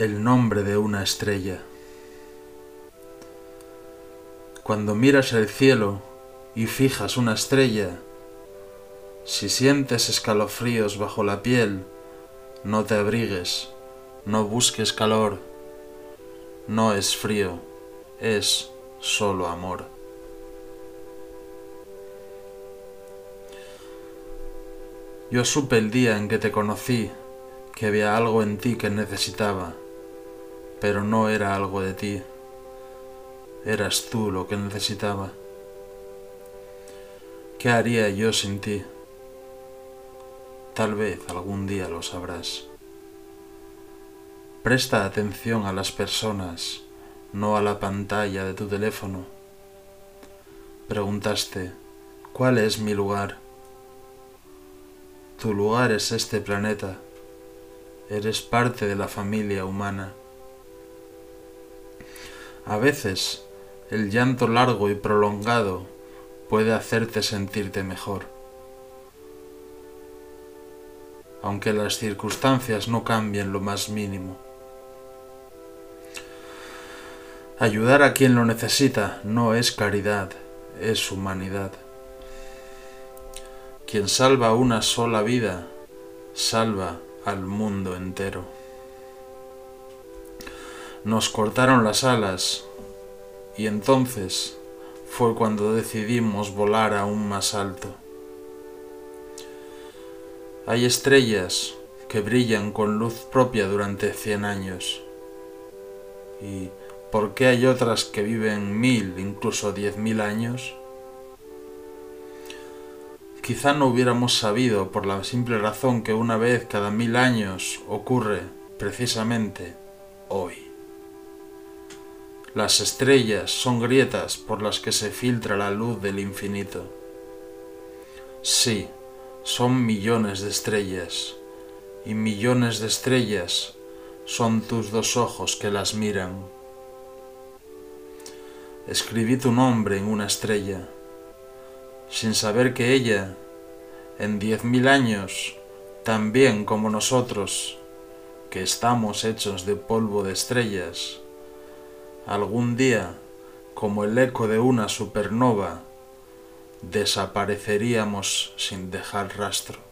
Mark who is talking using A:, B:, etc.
A: el nombre de una estrella. Cuando miras el cielo y fijas una estrella, si sientes escalofríos bajo la piel, no te abrigues, no busques calor, no es frío, es solo amor. Yo supe el día en que te conocí que había algo en ti que necesitaba pero no era algo de ti, eras tú lo que necesitaba. ¿Qué haría yo sin ti? Tal vez algún día lo sabrás. Presta atención a las personas, no a la pantalla de tu teléfono. Preguntaste, ¿cuál es mi lugar? Tu lugar es este planeta. Eres parte de la familia humana. A veces el llanto largo y prolongado puede hacerte sentirte mejor. Aunque las circunstancias no cambien lo más mínimo. Ayudar a quien lo necesita no es caridad, es humanidad. Quien salva una sola vida, salva al mundo entero. Nos cortaron las alas y entonces fue cuando decidimos volar aún más alto. Hay estrellas que brillan con luz propia durante cien años. ¿Y por qué hay otras que viven mil, incluso diez mil años? Quizá no hubiéramos sabido por la simple razón que una vez cada mil años ocurre precisamente hoy. Las estrellas son grietas por las que se filtra la luz del infinito. Sí, son millones de estrellas, y millones de estrellas son tus dos ojos que las miran. Escribí tu nombre en una estrella, sin saber que ella, en diez mil años, también como nosotros, que estamos hechos de polvo de estrellas, algún día, como el eco de una supernova, desapareceríamos sin dejar rastro.